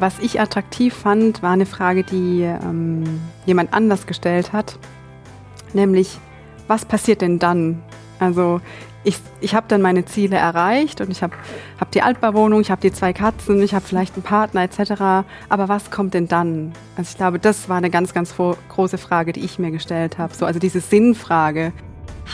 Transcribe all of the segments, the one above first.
was ich attraktiv fand, war eine Frage, die ähm, jemand anders gestellt hat, nämlich, was passiert denn dann? Also ich, ich habe dann meine Ziele erreicht und ich habe hab die Altbauwohnung, ich habe die zwei Katzen, ich habe vielleicht einen Partner etc. Aber was kommt denn dann? Also ich glaube, das war eine ganz, ganz große Frage, die ich mir gestellt habe. So, also diese Sinnfrage.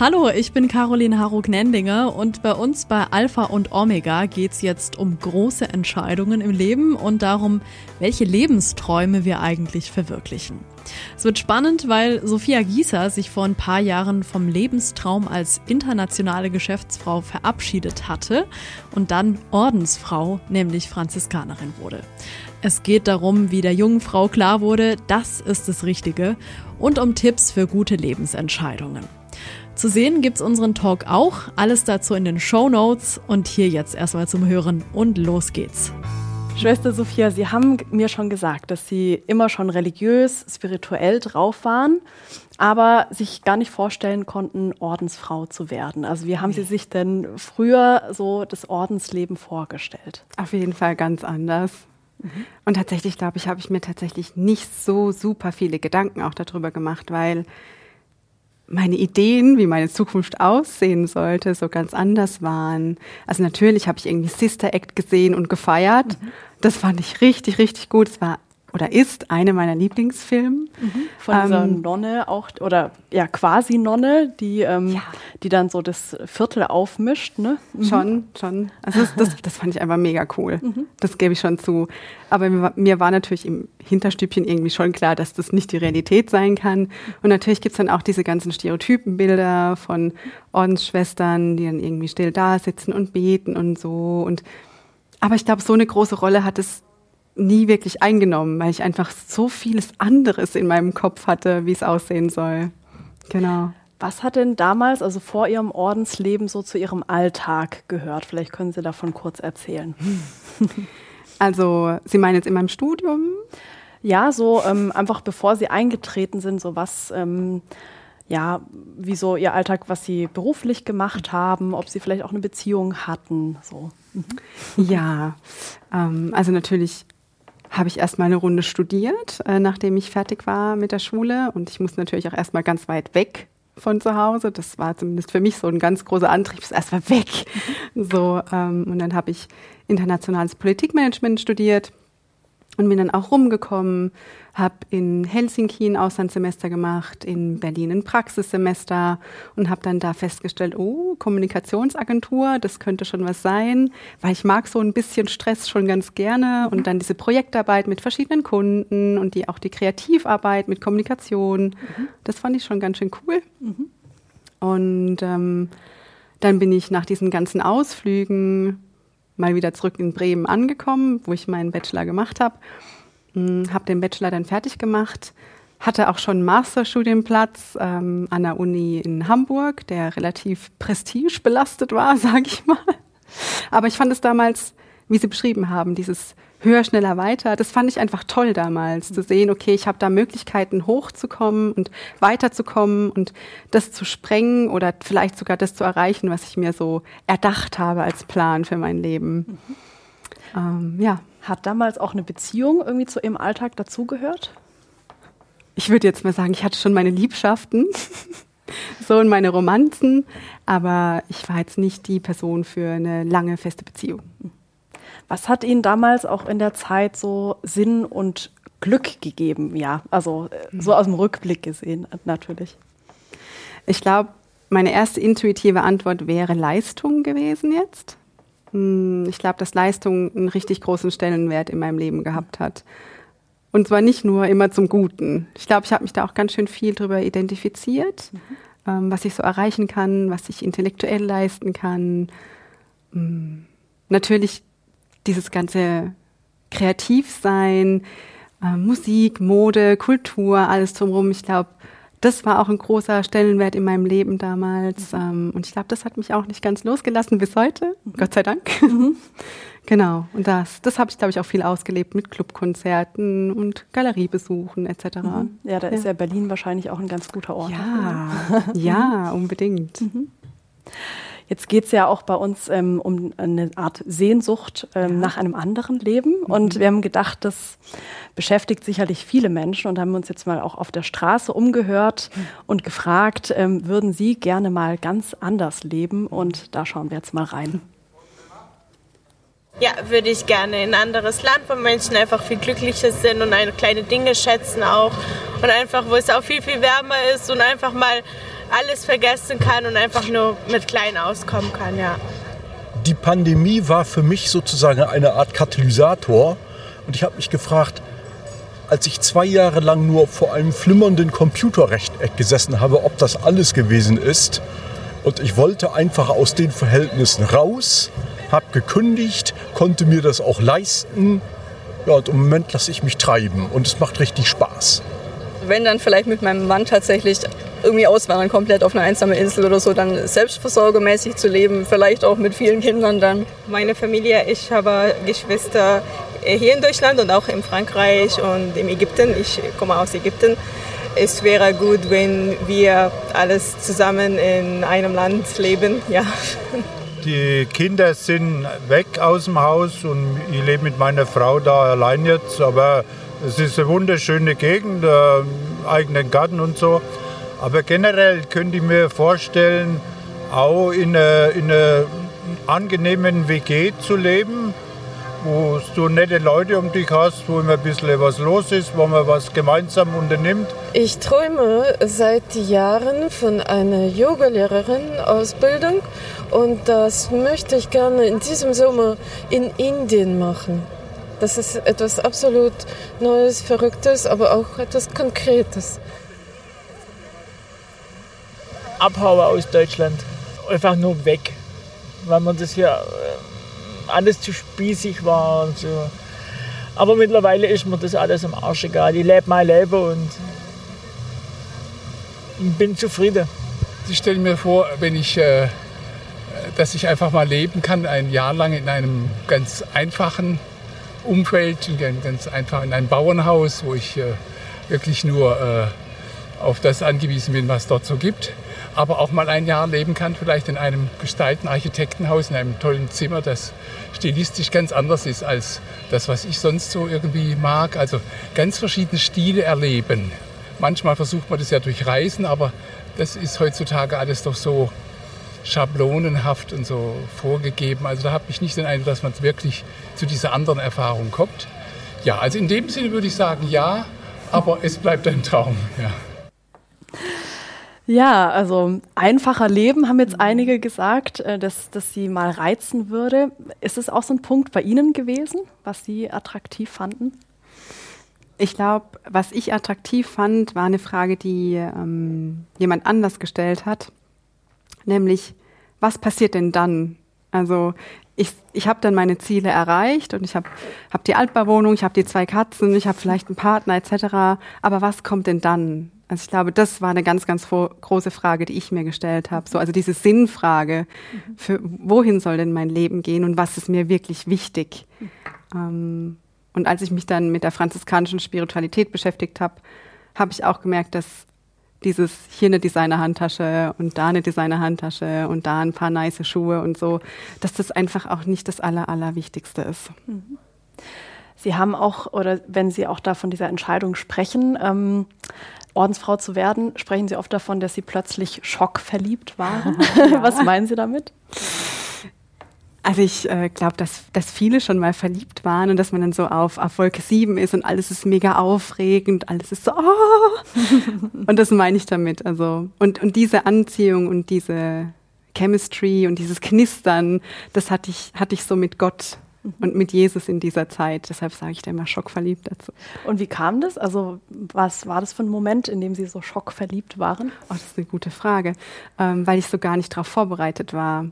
Hallo, ich bin Caroline Haruk-Nendinger und bei uns bei Alpha und Omega geht es jetzt um große Entscheidungen im Leben und darum, welche Lebensträume wir eigentlich verwirklichen. Es wird spannend, weil Sophia Gieser sich vor ein paar Jahren vom Lebenstraum als internationale Geschäftsfrau verabschiedet hatte und dann Ordensfrau, nämlich Franziskanerin wurde. Es geht darum, wie der jungen Frau klar wurde, das ist das Richtige und um Tipps für gute Lebensentscheidungen. Zu sehen gibt's unseren Talk auch. Alles dazu in den Show Notes. Und hier jetzt erstmal zum Hören und los geht's. Schwester Sophia, Sie haben mir schon gesagt, dass Sie immer schon religiös, spirituell drauf waren, aber sich gar nicht vorstellen konnten, Ordensfrau zu werden. Also wie haben Sie sich denn früher so das Ordensleben vorgestellt? Auf jeden Fall ganz anders. Mhm. Und tatsächlich, glaube ich, habe ich mir tatsächlich nicht so super viele Gedanken auch darüber gemacht, weil meine Ideen, wie meine Zukunft aussehen sollte, so ganz anders waren. Also natürlich habe ich irgendwie Sister Act gesehen und gefeiert. Mhm. Das fand ich richtig, richtig gut. Es war oder ist eine meiner Lieblingsfilme. Mhm. Von ähm, dieser Nonne auch, oder ja, quasi Nonne, die, ähm, ja. die dann so das Viertel aufmischt, ne? Mhm. Schon, schon. Also das, das, das, fand ich einfach mega cool. Mhm. Das gebe ich schon zu. Aber mir, mir, war natürlich im Hinterstübchen irgendwie schon klar, dass das nicht die Realität sein kann. Und natürlich gibt's dann auch diese ganzen Stereotypenbilder von Ordensschwestern, die dann irgendwie still da sitzen und beten und so. Und aber ich glaube, so eine große Rolle hat es nie wirklich eingenommen, weil ich einfach so vieles anderes in meinem Kopf hatte, wie es aussehen soll. Genau. Was hat denn damals, also vor Ihrem Ordensleben, so zu Ihrem Alltag gehört? Vielleicht können Sie davon kurz erzählen. Also, Sie meinen jetzt in meinem Studium? Ja, so ähm, einfach bevor Sie eingetreten sind, so was, ähm, ja, wie so Ihr Alltag, was Sie beruflich gemacht haben, ob Sie vielleicht auch eine Beziehung hatten, so. Mhm. Ja, ähm, also natürlich habe ich erstmal eine Runde studiert, äh, nachdem ich fertig war mit der Schule. Und ich musste natürlich auch erstmal ganz weit weg von zu Hause. Das war zumindest für mich so ein ganz großer Antrieb, erstmal weg. So, ähm, und dann habe ich internationales Politikmanagement studiert und bin dann auch rumgekommen, habe in Helsinki ein Auslandssemester gemacht, in Berlin ein Praxissemester und habe dann da festgestellt, oh, Kommunikationsagentur, das könnte schon was sein, weil ich mag so ein bisschen Stress schon ganz gerne und dann diese Projektarbeit mit verschiedenen Kunden und die auch die Kreativarbeit mit Kommunikation, mhm. das fand ich schon ganz schön cool. Mhm. Und ähm, dann bin ich nach diesen ganzen Ausflügen mal wieder zurück in Bremen angekommen, wo ich meinen Bachelor gemacht habe. Hm, habe den Bachelor dann fertig gemacht, hatte auch schon einen Masterstudienplatz ähm, an der Uni in Hamburg, der relativ prestigebelastet war, sage ich mal. Aber ich fand es damals, wie Sie beschrieben haben, dieses höher, schneller, weiter. Das fand ich einfach toll damals, zu sehen, okay, ich habe da Möglichkeiten hochzukommen und weiterzukommen und das zu sprengen oder vielleicht sogar das zu erreichen, was ich mir so erdacht habe als Plan für mein Leben. Mhm. Ähm, ja. Hat damals auch eine Beziehung irgendwie zu Ihrem Alltag dazugehört? Ich würde jetzt mal sagen, ich hatte schon meine Liebschaften, so und meine Romanzen, aber ich war jetzt nicht die Person für eine lange feste Beziehung. Was hat Ihnen damals auch in der Zeit so Sinn und Glück gegeben? Ja, also äh, so aus dem Rückblick gesehen natürlich. Ich glaube, meine erste intuitive Antwort wäre Leistung gewesen jetzt. Hm, ich glaube, dass Leistung einen richtig großen Stellenwert in meinem Leben gehabt hat. Und zwar nicht nur immer zum Guten. Ich glaube, ich habe mich da auch ganz schön viel drüber identifiziert, mhm. ähm, was ich so erreichen kann, was ich intellektuell leisten kann. Mhm. Natürlich dieses ganze Kreativsein, äh, Musik, Mode, Kultur, alles drumherum. Ich glaube, das war auch ein großer Stellenwert in meinem Leben damals. Ähm, und ich glaube, das hat mich auch nicht ganz losgelassen bis heute. Mhm. Gott sei Dank. Mhm. genau. Und das, das habe ich, glaube ich, auch viel ausgelebt mit Clubkonzerten und Galeriebesuchen etc. Mhm. Ja, da ja. ist ja Berlin wahrscheinlich auch ein ganz guter Ort. Ja, ja, unbedingt. Jetzt geht es ja auch bei uns ähm, um eine Art Sehnsucht ähm, ja. nach einem anderen Leben. Mhm. Und wir haben gedacht, das beschäftigt sicherlich viele Menschen und haben uns jetzt mal auch auf der Straße umgehört mhm. und gefragt, ähm, würden Sie gerne mal ganz anders leben? Und da schauen wir jetzt mal rein. Ja, würde ich gerne in ein anderes Land, wo Menschen einfach viel glücklicher sind und eine kleine Dinge schätzen auch. Und einfach, wo es auch viel, viel wärmer ist und einfach mal alles vergessen kann und einfach nur mit klein auskommen kann, ja. Die Pandemie war für mich sozusagen eine Art Katalysator. Und ich habe mich gefragt, als ich zwei Jahre lang nur vor einem flimmernden Computerrechteck gesessen habe, ob das alles gewesen ist. Und ich wollte einfach aus den Verhältnissen raus habe gekündigt, konnte mir das auch leisten. Ja, und im Moment lasse ich mich treiben und es macht richtig Spaß. Wenn dann vielleicht mit meinem Mann tatsächlich irgendwie auswandern, komplett auf eine einsame Insel oder so, dann selbstversorgermäßig zu leben, vielleicht auch mit vielen Kindern dann. Meine Familie, ich habe Geschwister hier in Deutschland und auch in Frankreich und in Ägypten. Ich komme aus Ägypten. Es wäre gut, wenn wir alles zusammen in einem Land leben. Ja. Die Kinder sind weg aus dem Haus und ich lebe mit meiner Frau da allein jetzt. Aber es ist eine wunderschöne Gegend, äh, eigenen Garten und so. Aber generell könnte ich mir vorstellen, auch in einer, in einer angenehmen WG zu leben, wo du nette Leute um dich hast, wo immer ein bisschen was los ist, wo man was gemeinsam unternimmt. Ich träume seit Jahren von einer Yogalehrerin-Ausbildung und das möchte ich gerne in diesem Sommer in Indien machen. Das ist etwas absolut Neues, Verrücktes, aber auch etwas Konkretes. Abhauen aus Deutschland. Einfach nur weg. Weil man das hier äh, alles zu spießig war und so. Aber mittlerweile ist mir das alles am Arsch egal. Ich lebe mein Leben und bin zufrieden. Ich stelle mir vor, wenn ich äh, dass ich einfach mal leben kann, ein Jahr lang in einem ganz einfachen Umfeld, ganz einfach in einem Bauernhaus, wo ich äh, wirklich nur äh, auf das angewiesen bin, was dort so gibt. Aber auch mal ein Jahr leben kann, vielleicht in einem gestalten Architektenhaus, in einem tollen Zimmer, das stilistisch ganz anders ist als das, was ich sonst so irgendwie mag. Also ganz verschiedene Stile erleben. Manchmal versucht man das ja durch Reisen, aber das ist heutzutage alles doch so schablonenhaft und so vorgegeben. Also da habe ich nicht den Eindruck, dass man wirklich zu dieser anderen Erfahrung kommt. Ja, also in dem Sinne würde ich sagen ja, aber es bleibt ein Traum. Ja. Ja, also einfacher Leben haben jetzt einige gesagt, äh, dass, dass sie mal reizen würde. Ist es auch so ein Punkt bei Ihnen gewesen, was Sie attraktiv fanden? Ich glaube, was ich attraktiv fand, war eine Frage, die ähm, jemand anders gestellt hat nämlich was passiert denn dann? Also ich, ich habe dann meine Ziele erreicht und ich habe hab die Altbauwohnung, ich habe die zwei Katzen, ich habe vielleicht einen Partner etc. Aber was kommt denn dann? Also ich glaube, das war eine ganz, ganz große Frage, die ich mir gestellt habe. So, also diese Sinnfrage, für wohin soll denn mein Leben gehen und was ist mir wirklich wichtig? Ähm, und als ich mich dann mit der franziskanischen Spiritualität beschäftigt habe, habe ich auch gemerkt, dass dieses hier eine Designer-Handtasche und da eine Designer-Handtasche und da ein paar nice Schuhe und so, dass das einfach auch nicht das Aller, Allerwichtigste ist. Mhm. Sie haben auch, oder wenn Sie auch da von dieser Entscheidung sprechen, ähm, Ordensfrau zu werden, sprechen Sie oft davon, dass Sie plötzlich schockverliebt waren. Ja. Was meinen Sie damit? Also ich äh, glaube, dass, dass viele schon mal verliebt waren und dass man dann so auf, auf Wolke 7 ist und alles ist mega aufregend, alles ist so, oh! und das meine ich damit. Also, und, und diese Anziehung und diese Chemistry und dieses Knistern, das hatte ich, hatte ich so mit Gott und mit Jesus in dieser Zeit. Deshalb sage ich da immer schockverliebt dazu. Und wie kam das? Also was war das für ein Moment, in dem Sie so schockverliebt waren? Oh, das ist eine gute Frage, ähm, weil ich so gar nicht darauf vorbereitet war.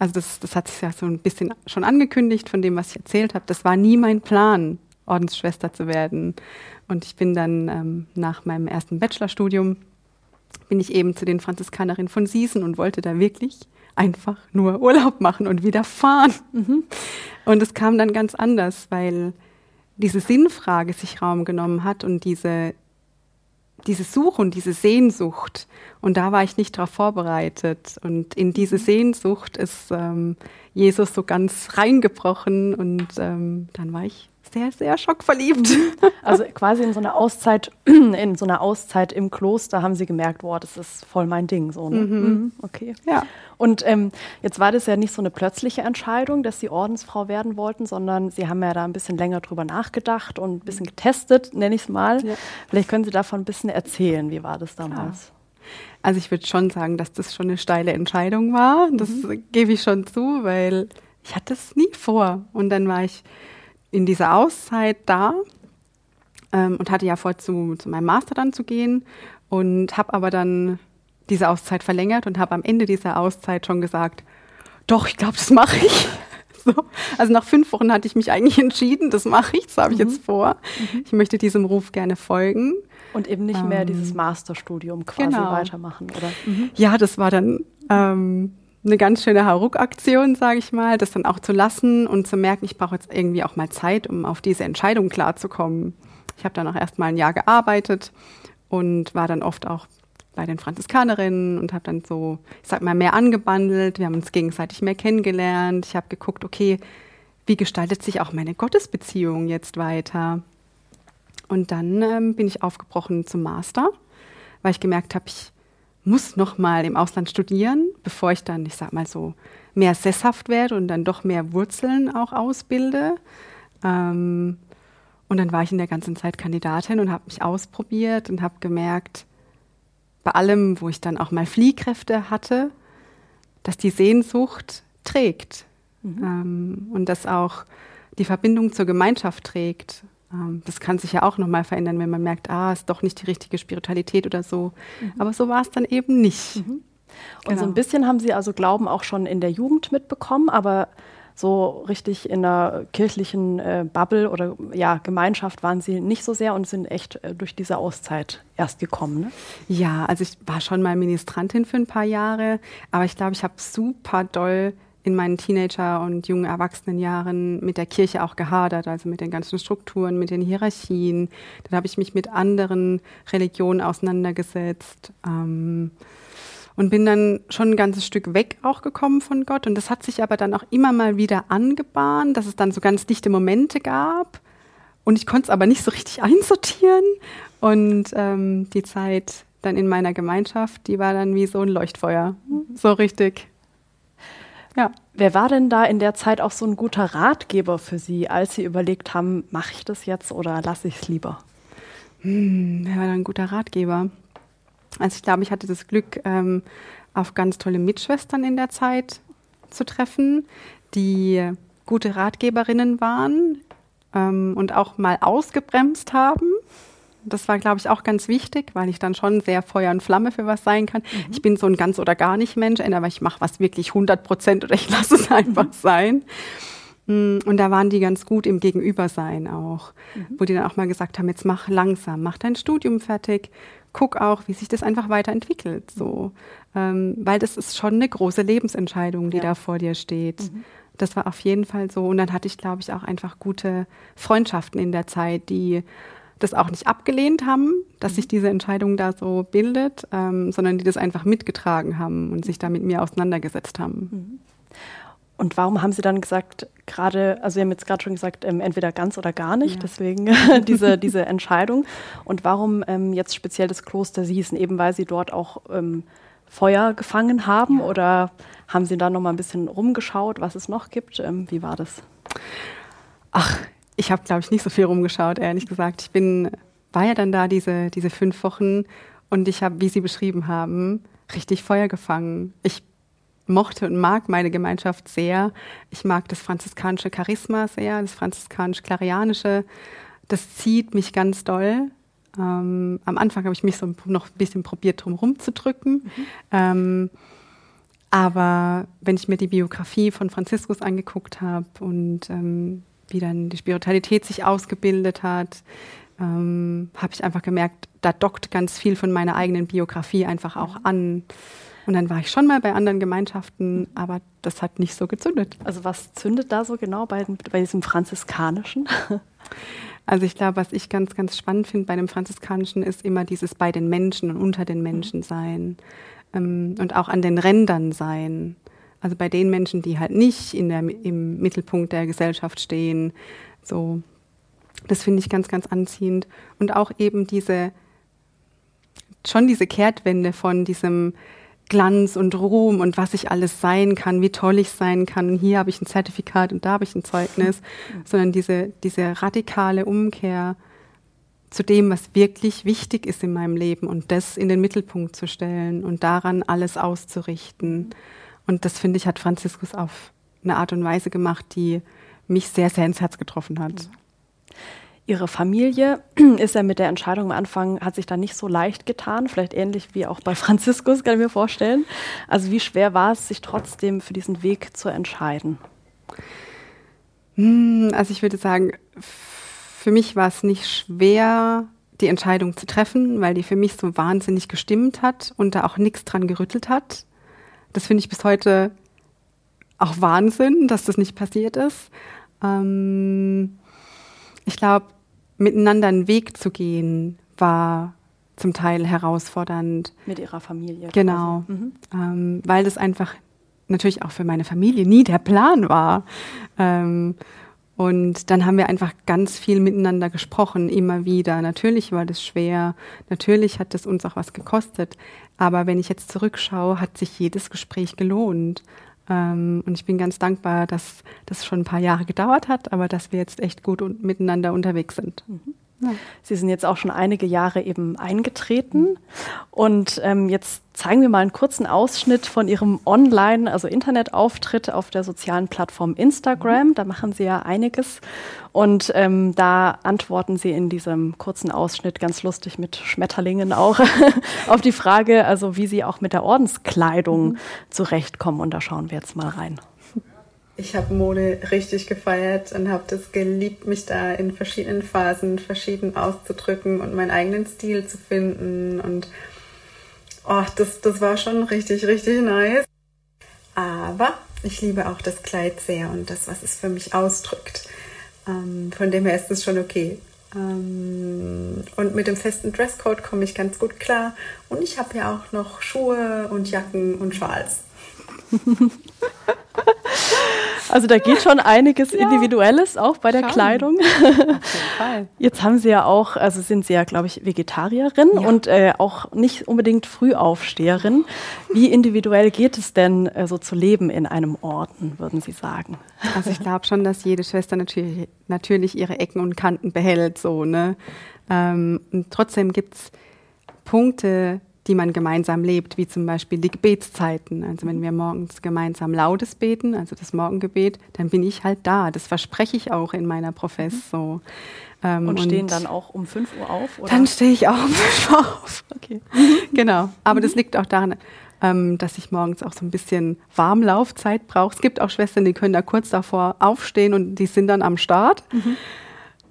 Also das, das hat sich ja so ein bisschen schon angekündigt von dem, was ich erzählt habe. Das war nie mein Plan, Ordensschwester zu werden. Und ich bin dann ähm, nach meinem ersten Bachelorstudium bin ich eben zu den Franziskanerinnen von Siesen und wollte da wirklich einfach nur Urlaub machen und wieder fahren. Mhm. Und es kam dann ganz anders, weil diese Sinnfrage sich Raum genommen hat und diese diese Suche und diese Sehnsucht. Und da war ich nicht darauf vorbereitet. Und in diese mhm. Sehnsucht ist ähm, Jesus so ganz reingebrochen und ähm, dann war ich sehr, sehr schockverliebt. Also quasi in so einer Auszeit, in so einer Auszeit im Kloster haben Sie gemerkt, boah, das ist voll mein Ding. So, ne? mhm. Mhm, okay. Ja. Und ähm, jetzt war das ja nicht so eine plötzliche Entscheidung, dass Sie Ordensfrau werden wollten, sondern Sie haben ja da ein bisschen länger drüber nachgedacht und ein bisschen getestet, nenne ich es mal. Ja. Vielleicht können Sie davon ein bisschen erzählen. Wie war das damals? Ja. Also ich würde schon sagen, dass das schon eine steile Entscheidung war. Das mhm. gebe ich schon zu, weil ich hatte es nie vor. Und dann war ich in dieser Auszeit da ähm, und hatte ja vor, zu, zu meinem Master dann zu gehen und habe aber dann diese Auszeit verlängert und habe am Ende dieser Auszeit schon gesagt, doch, ich glaube, das mache ich. so. Also nach fünf Wochen hatte ich mich eigentlich entschieden, das mache ich, das habe ich mhm. jetzt vor. Mhm. Ich möchte diesem Ruf gerne folgen. Und eben nicht ähm, mehr dieses Masterstudium quasi genau. weitermachen, oder? Mhm. Ja, das war dann ähm, eine ganz schöne Hauruck-Aktion, sage ich mal, das dann auch zu lassen und zu merken, ich brauche jetzt irgendwie auch mal Zeit, um auf diese Entscheidung klarzukommen. Ich habe dann auch erst mal ein Jahr gearbeitet und war dann oft auch bei den Franziskanerinnen und habe dann so, ich sag mal, mehr angebandelt. Wir haben uns gegenseitig mehr kennengelernt. Ich habe geguckt, okay, wie gestaltet sich auch meine Gottesbeziehung jetzt weiter? Und dann ähm, bin ich aufgebrochen zum Master, weil ich gemerkt habe, ich muss noch mal im Ausland studieren, bevor ich dann, ich sag mal so, mehr sesshaft werde und dann doch mehr Wurzeln auch ausbilde. Ähm, und dann war ich in der ganzen Zeit Kandidatin und habe mich ausprobiert und habe gemerkt, bei allem, wo ich dann auch mal Fliehkräfte hatte, dass die Sehnsucht trägt mhm. ähm, und dass auch die Verbindung zur Gemeinschaft trägt. Ähm, das kann sich ja auch nochmal verändern, wenn man merkt, ah, ist doch nicht die richtige Spiritualität oder so. Mhm. Aber so war es dann eben nicht. Mhm. Und genau. so ein bisschen haben Sie also Glauben auch schon in der Jugend mitbekommen, aber so richtig in einer kirchlichen äh, Bubble oder ja, Gemeinschaft waren Sie nicht so sehr und sind echt äh, durch diese Auszeit erst gekommen. Ne? Ja, also ich war schon mal Ministrantin für ein paar Jahre, aber ich glaube, ich habe super doll in meinen Teenager- und jungen Erwachsenenjahren mit der Kirche auch gehadert, also mit den ganzen Strukturen, mit den Hierarchien. Dann habe ich mich mit anderen Religionen auseinandergesetzt ähm, und bin dann schon ein ganzes Stück weg auch gekommen von Gott. Und das hat sich aber dann auch immer mal wieder angebahnt, dass es dann so ganz dichte Momente gab. Und ich konnte es aber nicht so richtig einsortieren. Und ähm, die Zeit dann in meiner Gemeinschaft, die war dann wie so ein Leuchtfeuer. So richtig ja. Wer war denn da in der Zeit auch so ein guter Ratgeber für Sie, als Sie überlegt haben, mache ich das jetzt oder lasse ich es lieber? Hm, wer war da ein guter Ratgeber? Also ich glaube, ich hatte das Glück, ähm, auf ganz tolle Mitschwestern in der Zeit zu treffen, die gute Ratgeberinnen waren ähm, und auch mal ausgebremst haben das war, glaube ich, auch ganz wichtig, weil ich dann schon sehr Feuer und Flamme für was sein kann. Mhm. Ich bin so ein ganz oder gar nicht Mensch, entweder ich mache was wirklich 100 Prozent oder ich lasse es einfach mhm. sein. Mm, und da waren die ganz gut im Gegenübersein auch, mhm. wo die dann auch mal gesagt haben, jetzt mach langsam, mach dein Studium fertig, guck auch, wie sich das einfach weiterentwickelt. So. Ähm, weil das ist schon eine große Lebensentscheidung, die ja. da vor dir steht. Mhm. Das war auf jeden Fall so. Und dann hatte ich, glaube ich, auch einfach gute Freundschaften in der Zeit, die das auch nicht abgelehnt haben, dass sich mhm. diese Entscheidung da so bildet, ähm, sondern die das einfach mitgetragen haben und sich da mit mir auseinandergesetzt haben. Mhm. Und warum haben Sie dann gesagt, gerade, also Sie haben jetzt gerade schon gesagt, ähm, entweder ganz oder gar nicht, ja. deswegen diese, diese Entscheidung. Und warum ähm, jetzt speziell das Kloster Siesen, eben weil Sie dort auch ähm, Feuer gefangen haben ja. oder haben Sie da noch mal ein bisschen rumgeschaut, was es noch gibt? Ähm, wie war das? Ach, ich habe, glaube ich, nicht so viel rumgeschaut, ehrlich gesagt. Ich bin, war ja dann da diese, diese fünf Wochen und ich habe, wie Sie beschrieben haben, richtig Feuer gefangen. Ich mochte und mag meine Gemeinschaft sehr. Ich mag das franziskanische Charisma sehr, das franziskanisch-klarianische. Das zieht mich ganz doll. Ähm, am Anfang habe ich mich so noch ein bisschen probiert, drum rumzudrücken. Mhm. Ähm, aber wenn ich mir die Biografie von Franziskus angeguckt habe und ähm, wie dann die Spiritualität sich ausgebildet hat, ähm, habe ich einfach gemerkt, da dockt ganz viel von meiner eigenen Biografie einfach auch an. Und dann war ich schon mal bei anderen Gemeinschaften, aber das hat nicht so gezündet. Also was zündet da so genau bei, bei diesem franziskanischen? Also ich glaube, was ich ganz, ganz spannend finde bei dem Franziskanischen ist immer dieses bei den Menschen und unter den Menschen sein ähm, und auch an den Rändern sein. Also bei den Menschen, die halt nicht in der, im Mittelpunkt der Gesellschaft stehen. So, das finde ich ganz, ganz anziehend. Und auch eben diese, schon diese Kehrtwende von diesem Glanz und Ruhm und was ich alles sein kann, wie toll ich sein kann. Und hier habe ich ein Zertifikat und da habe ich ein Zeugnis, sondern diese, diese radikale Umkehr zu dem, was wirklich wichtig ist in meinem Leben und das in den Mittelpunkt zu stellen und daran alles auszurichten. Und das finde ich, hat Franziskus auf eine Art und Weise gemacht, die mich sehr, sehr ins Herz getroffen hat. Ihre Familie ist ja mit der Entscheidung am Anfang, hat sich da nicht so leicht getan, vielleicht ähnlich wie auch bei Franziskus, kann ich mir vorstellen. Also wie schwer war es, sich trotzdem für diesen Weg zu entscheiden? Hm, also ich würde sagen, für mich war es nicht schwer, die Entscheidung zu treffen, weil die für mich so wahnsinnig gestimmt hat und da auch nichts dran gerüttelt hat. Das finde ich bis heute auch Wahnsinn, dass das nicht passiert ist. Ähm, ich glaube, miteinander einen Weg zu gehen, war zum Teil herausfordernd. Mit ihrer Familie. Genau. Mhm. Ähm, weil das einfach natürlich auch für meine Familie nie der Plan war. Ähm, und dann haben wir einfach ganz viel miteinander gesprochen, immer wieder. Natürlich war das schwer, natürlich hat es uns auch was gekostet. Aber wenn ich jetzt zurückschaue, hat sich jedes Gespräch gelohnt. Ähm, und ich bin ganz dankbar, dass das schon ein paar Jahre gedauert hat, aber dass wir jetzt echt gut miteinander unterwegs sind. Mhm. Ja. Sie sind jetzt auch schon einige Jahre eben eingetreten. Und ähm, jetzt zeigen wir mal einen kurzen Ausschnitt von Ihrem Online-, also Internetauftritt auf der sozialen Plattform Instagram. Da machen Sie ja einiges. Und ähm, da antworten Sie in diesem kurzen Ausschnitt ganz lustig mit Schmetterlingen auch auf die Frage, also wie Sie auch mit der Ordenskleidung mhm. zurechtkommen. Und da schauen wir jetzt mal rein. Ich habe Mode richtig gefeiert und habe das geliebt, mich da in verschiedenen Phasen verschieden auszudrücken und meinen eigenen Stil zu finden. Und oh, das, das war schon richtig, richtig nice. Aber ich liebe auch das Kleid sehr und das, was es für mich ausdrückt. Ähm, von dem her ist es schon okay. Ähm, und mit dem festen Dresscode komme ich ganz gut klar. Und ich habe ja auch noch Schuhe und Jacken und Schals. Also da geht schon einiges ja. Individuelles auch bei der schon. Kleidung. Auf jeden Fall. Jetzt haben Sie ja auch, also sind Sie ja, glaube ich, Vegetarierin ja. und äh, auch nicht unbedingt Frühaufsteherin. Wie individuell geht es denn, äh, so zu leben in einem Orden, würden Sie sagen? Also ich glaube schon, dass jede Schwester natürlich, natürlich ihre Ecken und Kanten behält, so, ne? Ähm, und trotzdem gibt es Punkte, die man gemeinsam lebt, wie zum Beispiel die Gebetszeiten. Also wenn wir morgens gemeinsam Lautes beten, also das Morgengebet, dann bin ich halt da. Das verspreche ich auch in meiner Profess so. Ähm, und stehen und dann auch um 5 Uhr auf? Oder? Dann stehe ich auch um 5 Uhr auf. Okay. genau. Aber das liegt auch daran, ähm, dass ich morgens auch so ein bisschen Warmlaufzeit brauche. Es gibt auch Schwestern, die können da kurz davor aufstehen und die sind dann am Start. Mhm.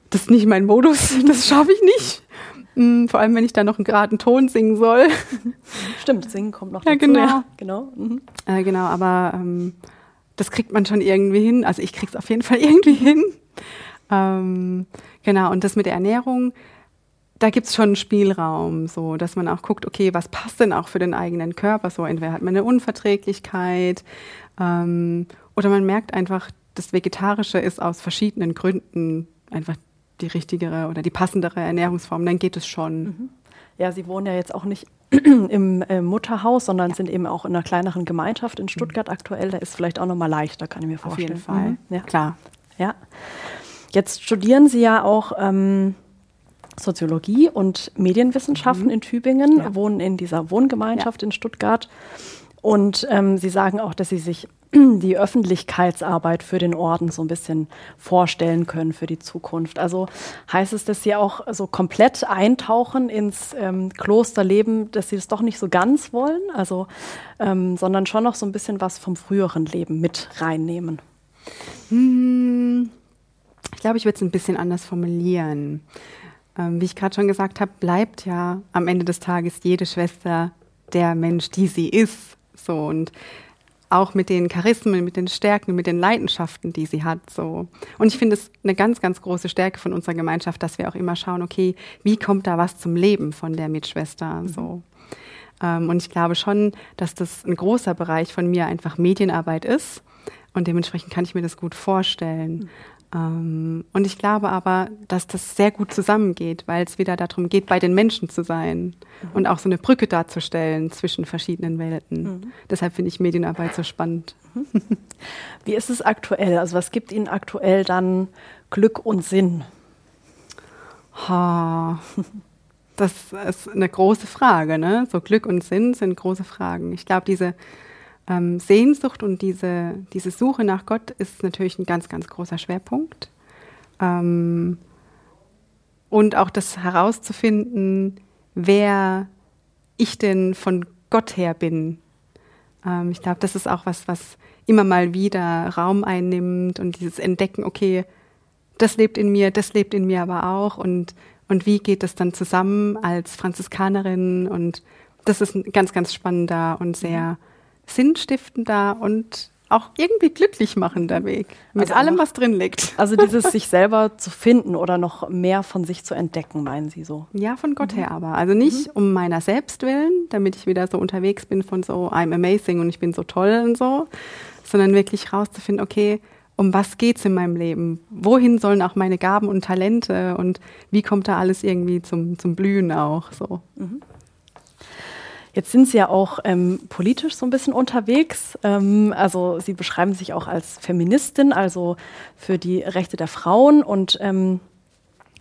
Das ist nicht mein Modus, das schaffe ich nicht. Mm, vor allem, wenn ich da noch einen geraden Ton singen soll. Stimmt, singen kommt noch dazu. Ja, genau. Ja, genau. Mhm. Äh, genau, aber ähm, das kriegt man schon irgendwie hin. Also ich krieg's auf jeden Fall irgendwie hin. Ähm, genau, und das mit der Ernährung, da gibt's schon einen Spielraum, so dass man auch guckt, okay, was passt denn auch für den eigenen Körper? So, entweder hat man eine Unverträglichkeit ähm, oder man merkt einfach, das Vegetarische ist aus verschiedenen Gründen einfach die richtigere oder die passendere Ernährungsform, dann geht es schon. Mhm. Ja, Sie wohnen ja jetzt auch nicht im äh, Mutterhaus, sondern ja. sind eben auch in einer kleineren Gemeinschaft in Stuttgart mhm. aktuell. Da ist vielleicht auch noch mal leichter, kann ich mir vorstellen. Auf jeden Fall, mhm. ja. klar. Ja. Jetzt studieren Sie ja auch ähm, Soziologie und Medienwissenschaften mhm. in Tübingen, ja. wohnen in dieser Wohngemeinschaft in Stuttgart. Und ähm, Sie sagen auch, dass Sie sich die Öffentlichkeitsarbeit für den Orden so ein bisschen vorstellen können für die Zukunft. Also heißt es, dass Sie auch so komplett eintauchen ins ähm, Klosterleben, dass Sie das doch nicht so ganz wollen, also, ähm, sondern schon noch so ein bisschen was vom früheren Leben mit reinnehmen? Hm, ich glaube, ich würde es ein bisschen anders formulieren. Ähm, wie ich gerade schon gesagt habe, bleibt ja am Ende des Tages jede Schwester der Mensch, die sie ist. So und auch mit den Charismen, mit den Stärken, mit den Leidenschaften, die sie hat. So. Und ich finde es eine ganz, ganz große Stärke von unserer Gemeinschaft, dass wir auch immer schauen, okay, wie kommt da was zum Leben von der Mitschwester? So. Ähm, und ich glaube schon, dass das ein großer Bereich von mir einfach Medienarbeit ist. Und dementsprechend kann ich mir das gut vorstellen. Ähm, und ich glaube aber, dass das sehr gut zusammengeht, weil es wieder darum geht, bei den Menschen zu sein mhm. und auch so eine Brücke darzustellen zwischen verschiedenen Welten. Mhm. Deshalb finde ich Medienarbeit so spannend. Wie ist es aktuell? Also was gibt Ihnen aktuell dann Glück und Sinn? Ha. Das ist eine große Frage. Ne? So Glück und Sinn sind große Fragen. Ich glaube, diese ähm, Sehnsucht und diese, diese Suche nach Gott ist natürlich ein ganz, ganz großer Schwerpunkt. Ähm, und auch das herauszufinden, wer ich denn von Gott her bin. Ähm, ich glaube, das ist auch was, was immer mal wieder Raum einnimmt und dieses Entdecken, okay, das lebt in mir, das lebt in mir aber auch und, und wie geht das dann zusammen als Franziskanerin und das ist ein ganz, ganz spannender und sehr sinnstiftender und auch irgendwie glücklich machender Weg. Mit also allem, was drin liegt. Also dieses sich selber zu finden oder noch mehr von sich zu entdecken, meinen Sie so? Ja, von Gott mhm. her aber. Also nicht mhm. um meiner selbst willen, damit ich wieder so unterwegs bin von so I'm amazing und ich bin so toll und so, sondern wirklich rauszufinden, okay, um was geht's in meinem Leben? Wohin sollen auch meine Gaben und Talente und wie kommt da alles irgendwie zum, zum Blühen auch so? Mhm. Jetzt sind Sie ja auch ähm, politisch so ein bisschen unterwegs. Ähm, also Sie beschreiben sich auch als Feministin, also für die Rechte der Frauen und ähm,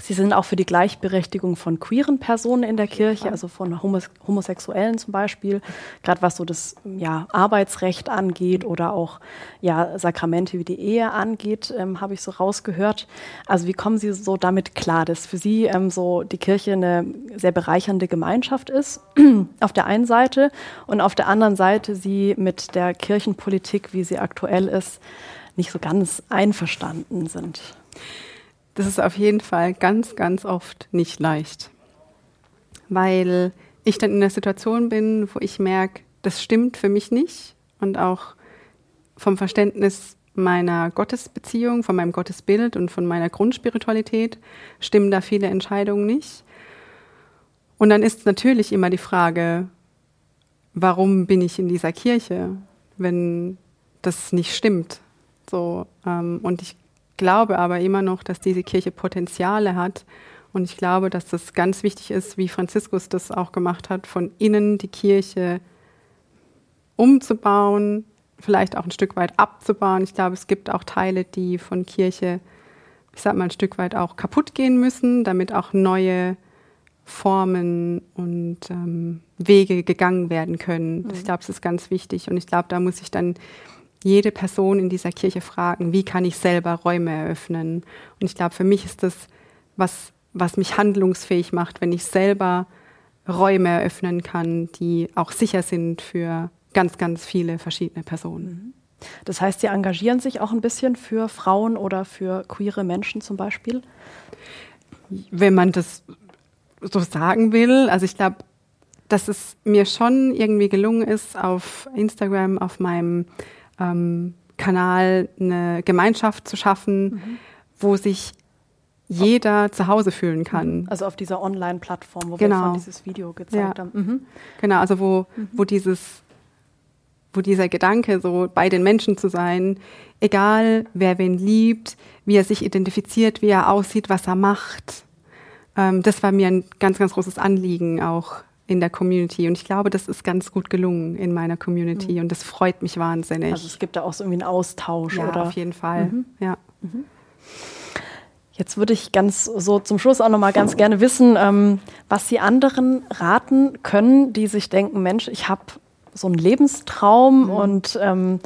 Sie sind auch für die Gleichberechtigung von queeren Personen in der Kirche, also von Homos Homosexuellen zum Beispiel, gerade was so das ja, Arbeitsrecht angeht oder auch ja, Sakramente wie die Ehe angeht, ähm, habe ich so rausgehört. Also wie kommen Sie so damit klar, dass für Sie ähm, so die Kirche eine sehr bereichernde Gemeinschaft ist, auf der einen Seite, und auf der anderen Seite Sie mit der Kirchenpolitik, wie sie aktuell ist, nicht so ganz einverstanden sind? Das ist auf jeden Fall ganz, ganz oft nicht leicht. Weil ich dann in der Situation bin, wo ich merke, das stimmt für mich nicht und auch vom Verständnis meiner Gottesbeziehung, von meinem Gottesbild und von meiner Grundspiritualität stimmen da viele Entscheidungen nicht. Und dann ist natürlich immer die Frage, warum bin ich in dieser Kirche, wenn das nicht stimmt? So, ähm, und ich glaube aber immer noch, dass diese Kirche Potenziale hat. Und ich glaube, dass das ganz wichtig ist, wie Franziskus das auch gemacht hat, von innen die Kirche umzubauen, vielleicht auch ein Stück weit abzubauen. Ich glaube, es gibt auch Teile, die von Kirche, ich sag mal, ein Stück weit auch kaputt gehen müssen, damit auch neue Formen und ähm, Wege gegangen werden können. Mhm. Ich glaube, es ist ganz wichtig. Und ich glaube, da muss ich dann jede Person in dieser Kirche fragen, wie kann ich selber Räume eröffnen. Und ich glaube, für mich ist das, was, was mich handlungsfähig macht, wenn ich selber Räume eröffnen kann, die auch sicher sind für ganz, ganz viele verschiedene Personen. Mhm. Das heißt, Sie engagieren sich auch ein bisschen für Frauen oder für queere Menschen zum Beispiel? Wenn man das so sagen will, also ich glaube, dass es mir schon irgendwie gelungen ist, auf Instagram, auf meinem ähm, Kanal eine Gemeinschaft zu schaffen, mhm. wo sich jeder zu Hause fühlen kann. Also auf dieser Online-Plattform, wo genau. wir von dieses Video gezeigt ja. haben. Mhm. Genau, also wo, mhm. wo dieses, wo dieser Gedanke, so bei den Menschen zu sein, egal wer wen liebt, wie er sich identifiziert, wie er aussieht, was er macht. Ähm, das war mir ein ganz, ganz großes Anliegen auch in der Community. Und ich glaube, das ist ganz gut gelungen in meiner Community mhm. und das freut mich wahnsinnig. Also es gibt da auch so irgendwie einen Austausch, ja, oder? Auf jeden Fall, mhm. ja. Mhm. Jetzt würde ich ganz so zum Schluss auch noch mal ganz gerne wissen, ähm, was Sie anderen raten können, die sich denken, Mensch, ich habe so einen Lebenstraum mhm. und ähm,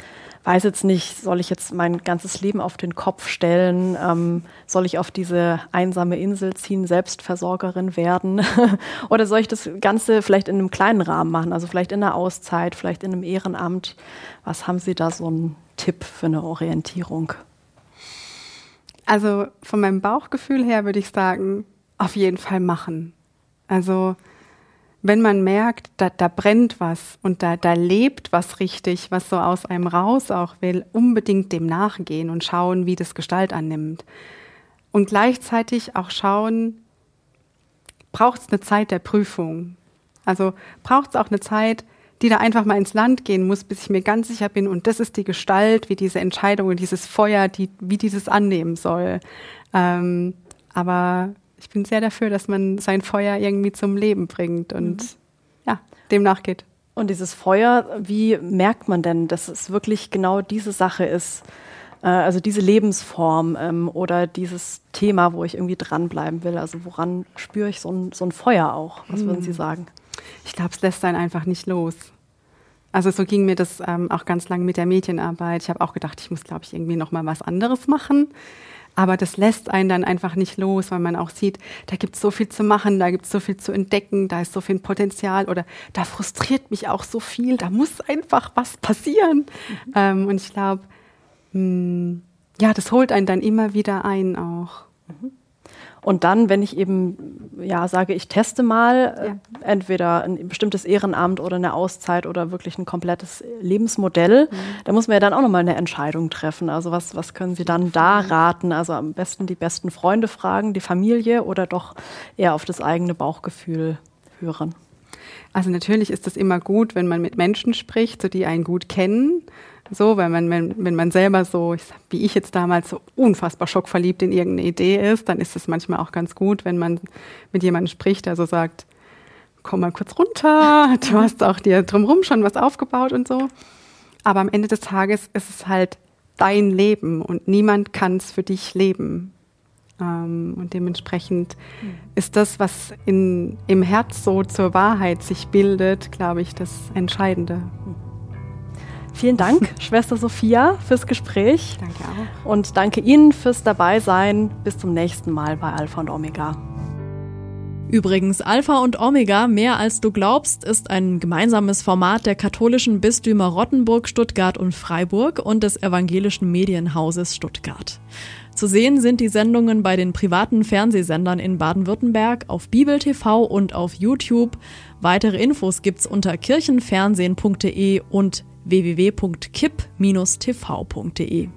weiß jetzt nicht, soll ich jetzt mein ganzes Leben auf den Kopf stellen? Ähm, soll ich auf diese einsame Insel ziehen, Selbstversorgerin werden? Oder soll ich das Ganze vielleicht in einem kleinen Rahmen machen? Also vielleicht in einer Auszeit, vielleicht in einem Ehrenamt? Was haben Sie da so einen Tipp für eine Orientierung? Also von meinem Bauchgefühl her würde ich sagen, auf jeden Fall machen. Also wenn man merkt, da, da brennt was und da, da lebt was richtig, was so aus einem raus auch will, unbedingt dem nachgehen und schauen, wie das Gestalt annimmt. Und gleichzeitig auch schauen, braucht es eine Zeit der Prüfung? Also braucht es auch eine Zeit, die da einfach mal ins Land gehen muss, bis ich mir ganz sicher bin, und das ist die Gestalt, wie diese Entscheidung und dieses Feuer, die, wie dieses annehmen soll. Ähm, aber ich bin sehr dafür, dass man sein Feuer irgendwie zum Leben bringt und mhm. ja, dem nachgeht. Und dieses Feuer, wie merkt man denn, dass es wirklich genau diese Sache ist? Äh, also diese Lebensform ähm, oder dieses Thema, wo ich irgendwie dranbleiben will. Also woran spüre ich so ein, so ein Feuer auch? Was würden Sie mhm. sagen? Ich glaube, es lässt einen einfach nicht los. Also so ging mir das ähm, auch ganz lange mit der Medienarbeit. Ich habe auch gedacht, ich muss, glaube ich, irgendwie noch mal was anderes machen. Aber das lässt einen dann einfach nicht los, weil man auch sieht, da gibt es so viel zu machen, da gibt es so viel zu entdecken, da ist so viel Potenzial oder da frustriert mich auch so viel, da muss einfach was passieren. Mhm. Ähm, und ich glaube, hm, ja, das holt einen dann immer wieder ein auch. Mhm. Und dann, wenn ich eben ja sage, ich teste mal äh, ja. entweder ein bestimmtes Ehrenamt oder eine Auszeit oder wirklich ein komplettes Lebensmodell, mhm. da muss man ja dann auch nochmal eine Entscheidung treffen. Also was, was können Sie dann da raten? Also am besten die besten Freunde fragen, die Familie oder doch eher auf das eigene Bauchgefühl hören? Also natürlich ist es immer gut, wenn man mit Menschen spricht, so die einen gut kennen so, weil man, wenn, wenn man selber so, ich, wie ich jetzt damals, so unfassbar schockverliebt in irgendeine Idee ist, dann ist es manchmal auch ganz gut, wenn man mit jemandem spricht, der so sagt, komm mal kurz runter, du hast auch dir drumherum schon was aufgebaut und so. Aber am Ende des Tages ist es halt dein Leben und niemand kann es für dich leben. Ähm, und dementsprechend ist das, was in, im Herz so zur Wahrheit sich bildet, glaube ich, das Entscheidende. Vielen Dank, Schwester Sophia, fürs Gespräch. Danke auch. Und danke Ihnen fürs Dabeisein. Bis zum nächsten Mal bei Alpha und Omega. Übrigens, Alpha und Omega, mehr als du glaubst, ist ein gemeinsames Format der katholischen Bistümer Rottenburg, Stuttgart und Freiburg und des evangelischen Medienhauses Stuttgart. Zu sehen sind die Sendungen bei den privaten Fernsehsendern in Baden-Württemberg, auf Bibel TV und auf YouTube. Weitere Infos gibt's unter kirchenfernsehen.de und www.kipp-tv.de.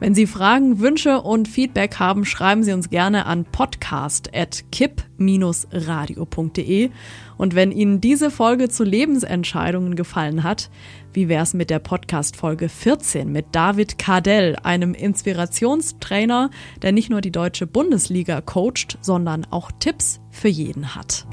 Wenn Sie Fragen, Wünsche und Feedback haben, schreiben Sie uns gerne an podcast@kipp-radio.de. Und wenn Ihnen diese Folge zu Lebensentscheidungen gefallen hat, wie wär's mit der Podcast Folge 14 mit David Kardell, einem Inspirationstrainer, der nicht nur die deutsche Bundesliga coacht, sondern auch Tipps für jeden hat.